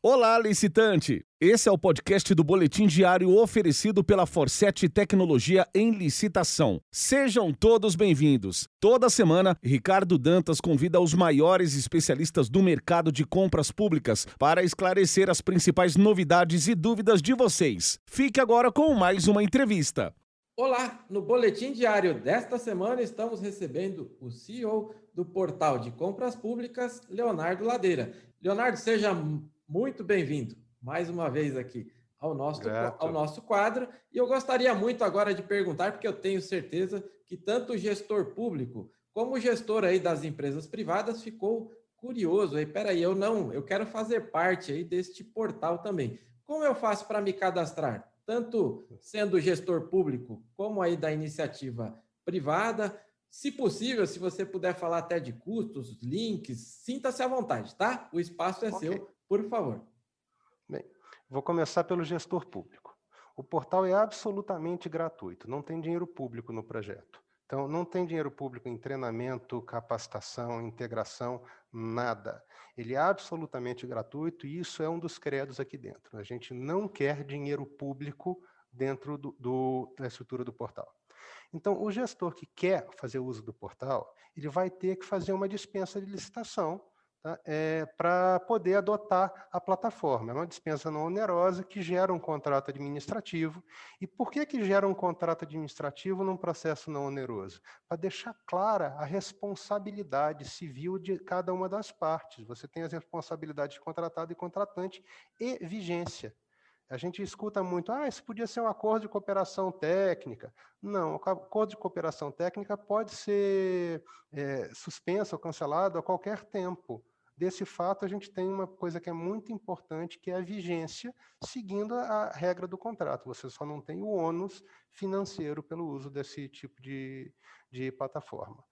Olá, licitante! Esse é o podcast do Boletim Diário oferecido pela Forset Tecnologia em Licitação. Sejam todos bem-vindos. Toda semana, Ricardo Dantas convida os maiores especialistas do mercado de compras públicas para esclarecer as principais novidades e dúvidas de vocês. Fique agora com mais uma entrevista. Olá, no Boletim Diário desta semana estamos recebendo o CEO do Portal de Compras Públicas, Leonardo Ladeira. Leonardo, seja muito bem-vindo mais uma vez aqui ao nosso, ao nosso quadro. E eu gostaria muito agora de perguntar, porque eu tenho certeza que tanto o gestor público como o gestor aí das empresas privadas ficou curioso aí. Peraí, eu não, eu quero fazer parte aí deste portal também. Como eu faço para me cadastrar? Tanto sendo gestor público como aí da iniciativa privada. Se possível, se você puder falar até de custos, links, sinta-se à vontade, tá? O espaço é okay. seu por favor. Bem, vou começar pelo gestor público. O portal é absolutamente gratuito, não tem dinheiro público no projeto. Então, não tem dinheiro público em treinamento, capacitação, integração, nada. Ele é absolutamente gratuito e isso é um dos credos aqui dentro. A gente não quer dinheiro público dentro do, do, da estrutura do portal. Então, o gestor que quer fazer uso do portal, ele vai ter que fazer uma dispensa de licitação tá? é, para poder adotar a plataforma. É uma dispensa não onerosa que gera um contrato administrativo. E por que, que gera um contrato administrativo num processo não oneroso? Para deixar clara a responsabilidade civil de cada uma das partes. Você tem as responsabilidades de contratado e contratante e vigência. A gente escuta muito, ah, isso podia ser um acordo de cooperação técnica. Não, o acordo de cooperação técnica pode ser é, suspenso ou cancelado a qualquer tempo. Desse fato, a gente tem uma coisa que é muito importante, que é a vigência, seguindo a regra do contrato. Você só não tem o ônus financeiro pelo uso desse tipo de, de plataforma.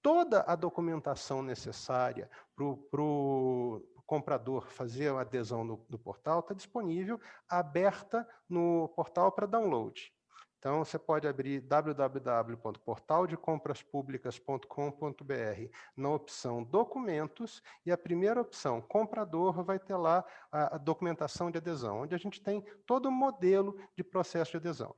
Toda a documentação necessária para o comprador fazer a adesão do, do portal está disponível, aberta no portal para download. Então, você pode abrir www.portaldecompraspublicas.com.br na opção Documentos e a primeira opção, Comprador, vai ter lá a, a documentação de adesão, onde a gente tem todo o modelo de processo de adesão.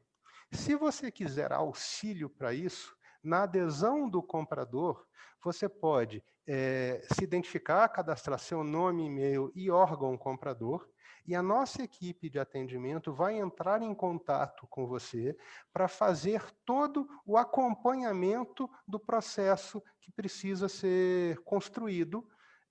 Se você quiser auxílio para isso, na adesão do comprador, você pode é, se identificar, cadastrar seu nome, e-mail e órgão comprador, e a nossa equipe de atendimento vai entrar em contato com você para fazer todo o acompanhamento do processo que precisa ser construído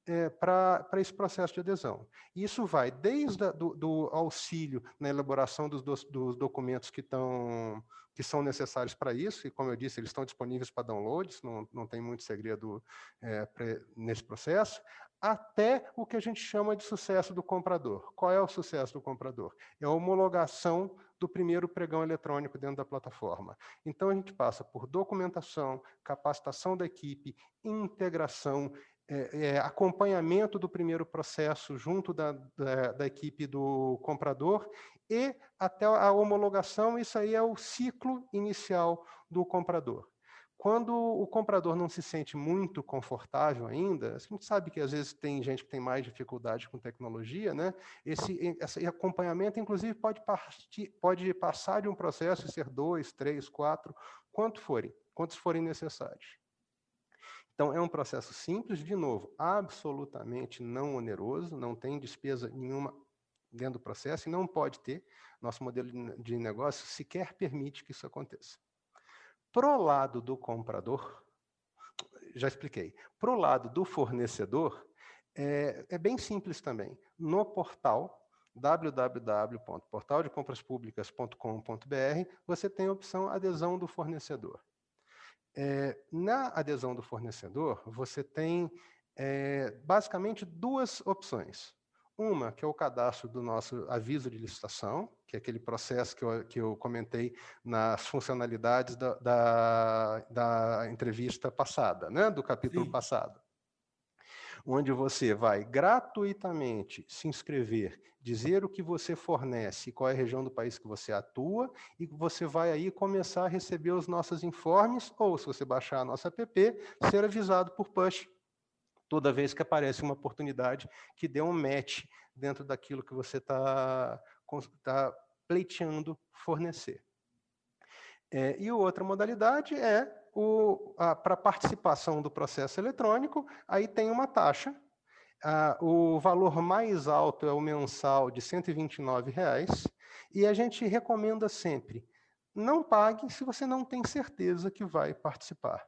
é, para esse processo de adesão. Isso vai desde a, do, do, auxílio na elaboração dos, dos, dos documentos que, tão, que são necessários para isso, e como eu disse, eles estão disponíveis para downloads, não, não tem muito segredo é, nesse processo, até o que a gente chama de sucesso do comprador. Qual é o sucesso do comprador? É a homologação do primeiro pregão eletrônico dentro da plataforma. Então, a gente passa por documentação, capacitação da equipe, integração, é, é, acompanhamento do primeiro processo junto da, da, da, equipe do comprador e até a homologação, isso aí é o ciclo inicial do comprador. Quando o comprador não se sente muito confortável ainda, a gente sabe que às vezes tem gente que tem mais dificuldade com tecnologia, né? Esse, esse acompanhamento, inclusive, pode, partir, pode passar de um processo e ser dois, três, quatro, quanto forem, quantos forem necessários. Então, é um processo simples, de novo, absolutamente não oneroso, não tem despesa nenhuma dentro do processo e não pode ter. Nosso modelo de negócio sequer permite que isso aconteça. Pro lado do comprador, já expliquei. Pro lado do fornecedor, é, é bem simples também. No portal www.portaldecompraspublicas.com.br, você tem a opção adesão do fornecedor. É, na adesão do fornecedor, você tem é, basicamente duas opções. Uma, que é o cadastro do nosso aviso de licitação, que é aquele processo que eu, que eu comentei nas funcionalidades da, da, da entrevista passada, né? do capítulo Sim. passado. Onde você vai gratuitamente se inscrever, dizer o que você fornece, qual é a região do país que você atua, e você vai aí começar a receber os nossos informes, ou se você baixar a nossa app, ser avisado por push toda vez que aparece uma oportunidade que dê um match dentro daquilo que você está tá pleiteando fornecer. É, e outra modalidade é para participação do processo eletrônico, aí tem uma taxa. O valor mais alto é o mensal de 129 reais, e a gente recomenda sempre, não pague se você não tem certeza que vai participar.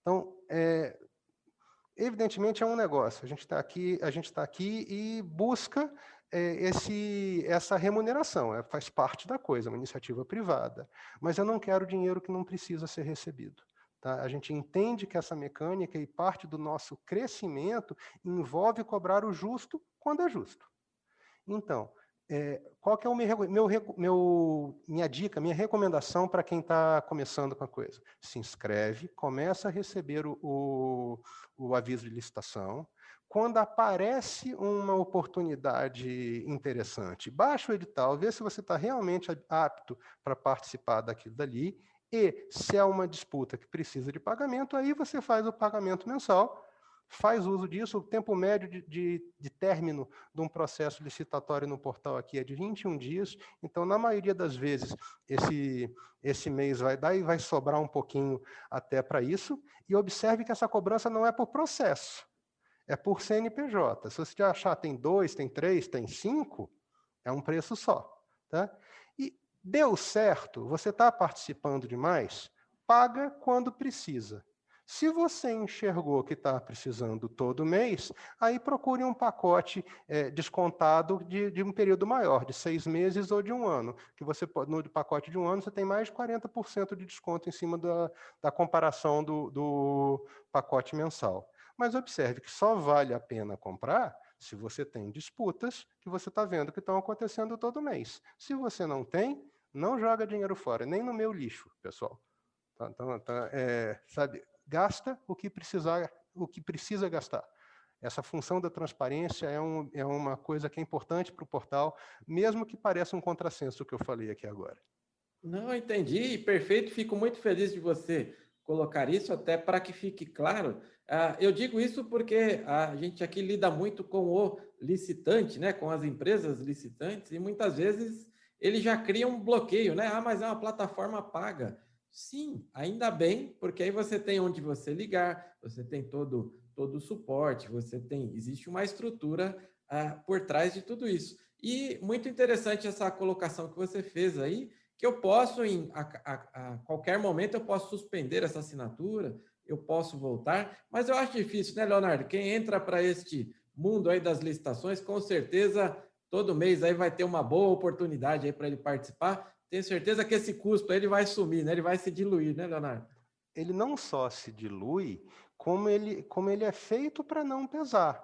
Então, é, evidentemente é um negócio. A gente está aqui, a gente está aqui e busca esse, essa remuneração. É, faz parte da coisa, é uma iniciativa privada. Mas eu não quero dinheiro que não precisa ser recebido. Tá? A gente entende que essa mecânica e parte do nosso crescimento envolve cobrar o justo quando é justo. Então, é, qual que é o meu, meu, meu, minha dica, minha recomendação para quem está começando com a coisa? Se inscreve, começa a receber o, o, o aviso de licitação. Quando aparece uma oportunidade interessante, baixa o edital, vê se você está realmente apto para participar daquilo dali. E se é uma disputa que precisa de pagamento, aí você faz o pagamento mensal faz uso disso. O tempo médio de, de, de, término de um processo licitatório no portal aqui é de 21 dias. Então, na maioria das vezes, esse, esse mês vai dar e vai sobrar um pouquinho até para isso. E observe que essa cobrança não é por processo, é por CNPJ. Se você achar tem dois, tem três, tem cinco, é um preço só. Tá? E deu certo, você está participando demais, paga quando precisa. Se você enxergou que está precisando todo mês, aí procure um pacote é, descontado de, de, um período maior, de seis meses ou de um ano. Que você no pacote de um ano você tem mais de 40% de desconto em cima da, da comparação do, do pacote mensal. Mas observe que só vale a pena comprar se você tem disputas que você está vendo que estão acontecendo todo mês. Se você não tem, não joga dinheiro fora, nem no meu lixo, pessoal. Tá, é, sabe, gasta o que precisar, o que precisa gastar. Essa função da transparência é, um, é uma coisa que é importante para o portal, mesmo que pareça um contrassenso o que eu falei aqui agora. Não, entendi, perfeito. Fico muito feliz de você colocar isso, até para que fique claro. Uh, eu digo isso porque a gente aqui lida muito com o licitante, né, com as empresas licitantes, e muitas vezes ele já cria um bloqueio, né? Ah, mas é uma plataforma paga. Sim, ainda bem, porque aí você tem onde você ligar, você tem todo todo o suporte, você tem existe uma estrutura uh, por trás de tudo isso. E muito interessante essa colocação que você fez aí, que eu posso em a, a, a qualquer momento eu posso suspender essa assinatura, eu posso voltar, mas eu acho difícil, né, Leonardo? Quem entra para este mundo aí das licitações, com certeza todo mês aí vai ter uma boa oportunidade aí para ele participar tenho certeza que esse custo ele vai sumir, né? Ele vai se diluir, né, Leonardo? Ele não só se dilui, como ele, como ele é feito para não pesar.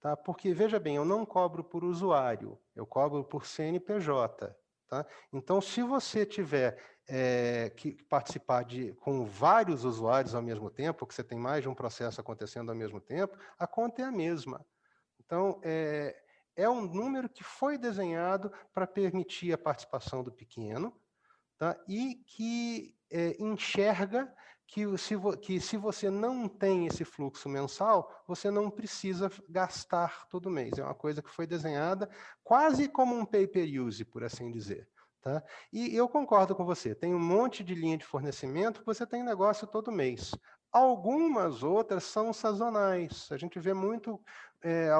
Tá? Porque, veja bem, eu não cobro por usuário, eu cobro por CNPJ. Tá? Então, se você tiver é, que participar de, com vários usuários ao mesmo tempo, que você tem mais de um processo acontecendo ao mesmo tempo, a conta é a mesma. Então, é, é um número que foi desenhado para permitir a participação do pequeno tá? e que é, enxerga que se, que se você não tem esse fluxo mensal, você não precisa gastar todo mês. É uma coisa que foi desenhada quase como um pay-per-use, por assim dizer. Tá? E eu concordo com você, tem um monte de linha de fornecimento que você tem negócio todo mês. Algumas outras são sazonais. A gente vê muito é,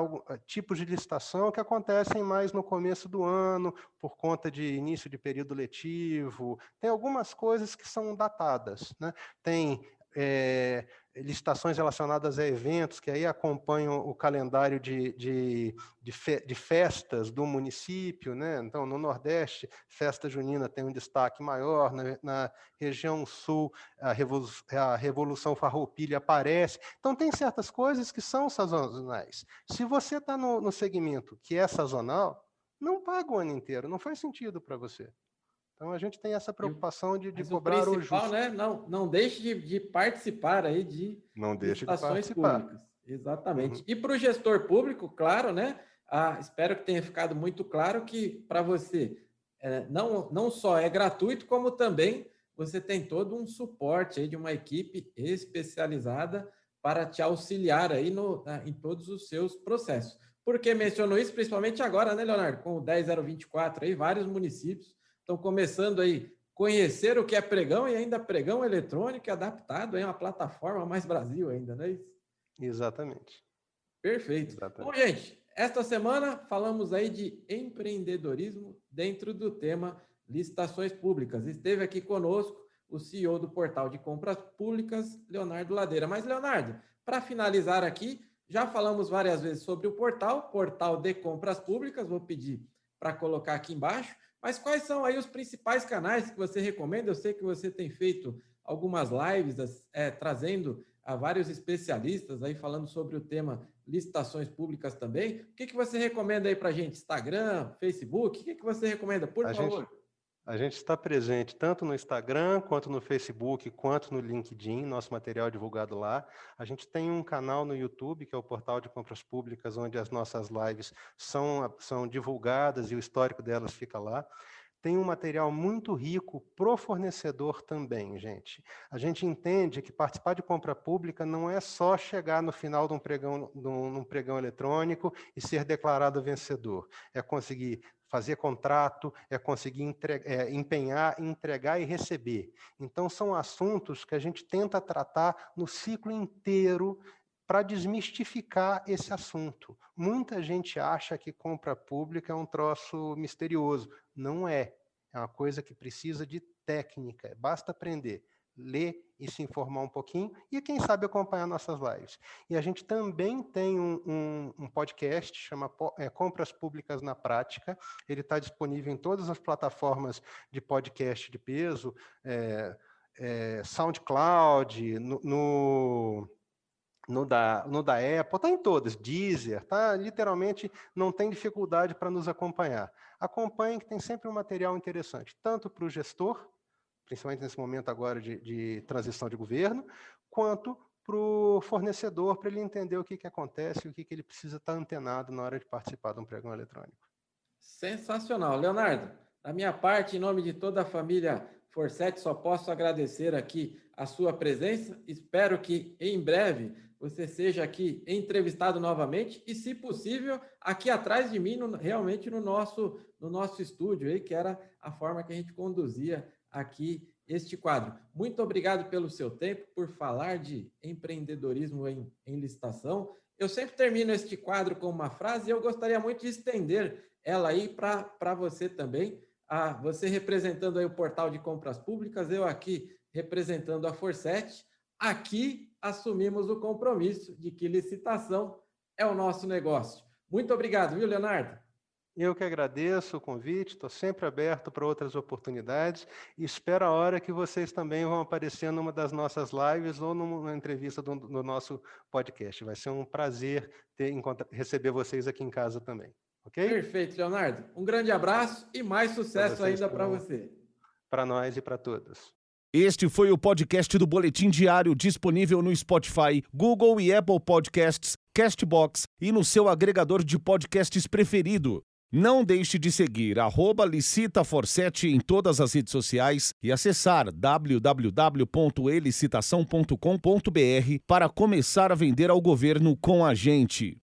tipos de licitação que acontecem mais no começo do ano, por conta de início de período letivo. Tem algumas coisas que são datadas. Né? Tem é, licitações relacionadas a eventos que aí acompanham o calendário de, de, de, fe, de, festas do município. Né? Então, no Nordeste, festa junina tem um destaque maior, na, na região Sul, a Revolução, a Revolução Farroupilha aparece. Então, tem certas coisas que são sazonais. Se você está no, no segmento que é sazonal, não paga o ano inteiro, não faz sentido para você. Então a gente tem essa preocupação de, de cobrar o, o justo. Né? Não, não deixe de, de participar aí de não deixe de participar. públicas. Exatamente. Uhum. E para o gestor público, claro, né? Ah, espero que tenha ficado muito claro que para você é, não, não só é gratuito, como também você tem todo um suporte aí de uma equipe especializada para te auxiliar aí no, em todos os seus processos. Por que mencionou isso? Principalmente agora, né, Leonardo? Com o 10024 aí, vários municípios estão começando aí conhecer o que é pregão e ainda pregão eletrônico adaptado em uma plataforma mais Brasil ainda, não é isso? Exatamente. Perfeito. Exatamente. Bom, gente, esta semana falamos aí de empreendedorismo dentro do tema licitações públicas. Esteve aqui conosco o CEO do portal de compras públicas, Leonardo Ladeira. Mas, Leonardo, para finalizar aqui, já falamos várias vezes sobre o portal, portal de compras públicas, vou pedir para colocar aqui embaixo. Mas quais são aí os principais canais que você recomenda? Eu sei que você tem feito algumas lives é, trazendo a vários especialistas aí falando sobre o tema licitações públicas também. O que, que você recomenda aí para a gente? Instagram, Facebook? O que, que você recomenda, por a favor? Gente, a gente está presente tanto no Instagram, quanto no Facebook, quanto no LinkedIn, nosso material divulgado lá. A gente tem um canal no YouTube, que é o Portal de Compras Públicas, onde as nossas lives são, são divulgadas e o histórico delas fica lá. Tem um material muito rico pro fornecedor também, gente. A gente entende que participar de compra pública não é só chegar no final de um pregão, de um pregão eletrônico e ser declarado vencedor. É conseguir fazer contrato, é conseguir entregar, é, empenhar, entregar e receber. Então, são assuntos que a gente tenta tratar no ciclo inteiro para desmistificar esse assunto. Muita gente acha que compra pública é um troço misterioso. Não é. É uma coisa que precisa de técnica, basta aprender ler e se informar um pouquinho e, quem sabe, acompanhar nossas lives. E a gente também tem um, um, um podcast, chama é, Compras Públicas na Prática. Ele está disponível em todas as plataformas de podcast de peso, é, é, SoundCloud, no, no no da, no da Apple, está em todas, Deezer, tá? literalmente não tem dificuldade para nos acompanhar. Acompanhe que tem sempre um material interessante, tanto para o gestor, principalmente nesse momento agora de, de transição de governo, quanto para o fornecedor, para ele entender o que, que acontece o que, que ele precisa estar tá antenado na hora de participar de um pregão eletrônico. Sensacional. Leonardo, da minha parte, em nome de toda a família Forset, só posso agradecer aqui a sua presença. Espero que em breve você seja aqui entrevistado novamente e, se possível, aqui atrás de mim, no, realmente no nosso, no nosso estúdio, aí, que era a forma que a gente conduzia aqui este quadro. Muito obrigado pelo seu tempo, por falar de empreendedorismo em, em licitação. Eu sempre termino este quadro com uma frase e eu gostaria muito de estender ela aí para você também. Ah, você representando aí o portal de compras públicas, eu aqui representando a Forset. Aqui assumimos o compromisso de que licitação é o nosso negócio. Muito obrigado, viu, Leonardo? Eu que agradeço o convite, estou sempre aberto para outras oportunidades e espero a hora que vocês também vão aparecer numa das nossas lives ou numa entrevista do, do nosso podcast. Vai ser um prazer ter, receber vocês aqui em casa também. Ok? Perfeito, Leonardo. Um grande abraço e mais sucesso ainda para você. Para nós e para todos. Este foi o podcast do Boletim Diário disponível no Spotify, Google e Apple Podcasts, Castbox e no seu agregador de podcasts preferido. Não deixe de seguir arroba licitaforsete em todas as redes sociais e acessar www.elicitação.com.br para começar a vender ao governo com a gente.